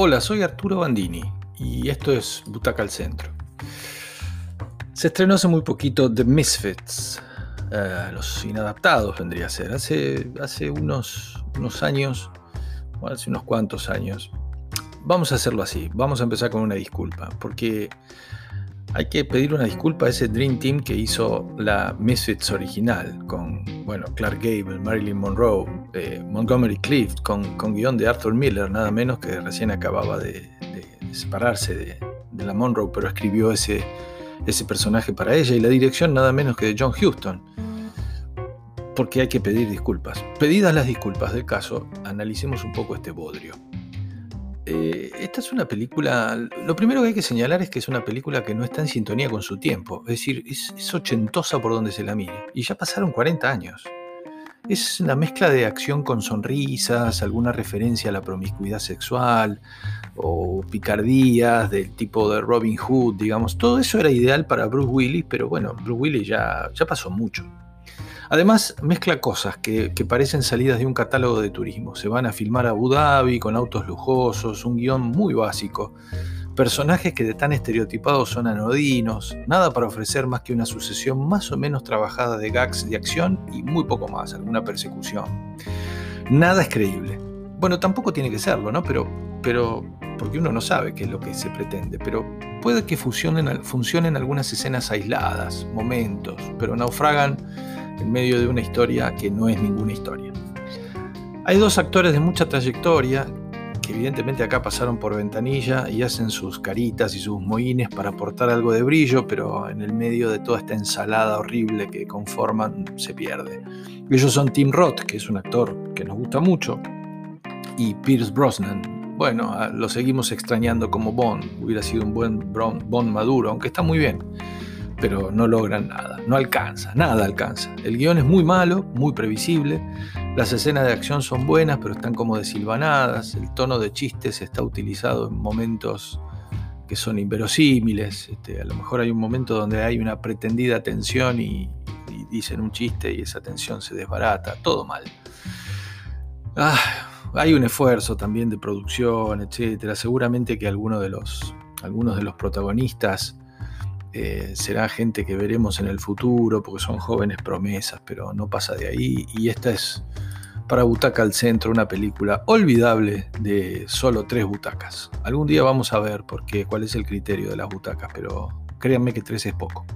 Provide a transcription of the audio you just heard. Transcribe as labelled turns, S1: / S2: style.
S1: Hola, soy Arturo Bandini y esto es Butaca al Centro. Se estrenó hace muy poquito The Misfits, eh, Los Inadaptados vendría a ser, hace, hace unos, unos años, hace unos cuantos años. Vamos a hacerlo así, vamos a empezar con una disculpa, porque hay que pedir una disculpa a ese Dream Team que hizo la Misfits original, con bueno, Clark Gable, Marilyn Monroe, eh, Montgomery Clift, con, con, guion de Arthur Miller, nada menos que recién acababa de, separarse de, la Monroe, pero escribió ese, ese personaje para ella, y la dirección nada menos que de John Huston. Porque hay que pedir disculpas. Pedidas las disculpas del caso, analicemos un poco este bodrio. Esta es una película, lo primero que hay que señalar es que es una película que no está en sintonía con su tiempo, es decir, es, ochentosa por donde se la mire, y ya pasaron 40 años. Es una mezcla de acción con sonrisas, alguna referencia a la promiscuidad sexual o picardías del tipo de Robin Hood, digamos. Todo eso era ideal para Bruce Willis, pero bueno, Bruce Willis ya, ya pasó mucho. Además, mezcla cosas que, parecen salidas de un catálogo de turismo. Se van a filmar a Abu Dhabi con autos lujosos, un guion muy básico. Personajes que de tan estereotipados son anodinos, nada para ofrecer más que una sucesión más o menos trabajada de gags de acción y muy poco más, alguna persecución. Nada es creíble. Bueno, tampoco tiene que serlo, ¿no? Pero, pero porque uno no sabe qué es lo que se pretende, pero puede que funcionen, funcionen algunas escenas aisladas, momentos, pero naufragan en medio de una historia que no es ninguna historia. Hay dos actores de mucha trayectoria que evidentemente acá pasaron por ventanilla y hacen sus caritas y sus moines para aportar algo de brillo, pero en el medio de toda esta ensalada horrible que conforman se pierde. Ellos son Tim Roth, que es un actor que nos gusta mucho, y Pierce Brosnan. Bueno, lo seguimos extrañando como Bond, hubiera sido un buen Bond maduro, aunque está muy bien pero no logran nada, no alcanza, nada alcanza. El guion es muy malo, muy previsible, las escenas de acción son buenas, pero están como desilvanadas, el tono de chistes está utilizado en momentos que son inverosímiles, este, a lo mejor hay un momento donde hay una pretendida tensión y, dicen un chiste y esa tensión se desbarata, todo mal. Ah, hay un esfuerzo también de producción, etcétera. Seguramente que algunos de los protagonistas eh, será gente que veremos en el futuro porque son jóvenes promesas, pero no pasa de ahí. Y esta es para Butaca al Centro, una película olvidable de solo tres butacas. Algún día vamos a ver por qué, cuál es el criterio de las butacas, pero créanme que tres es poco.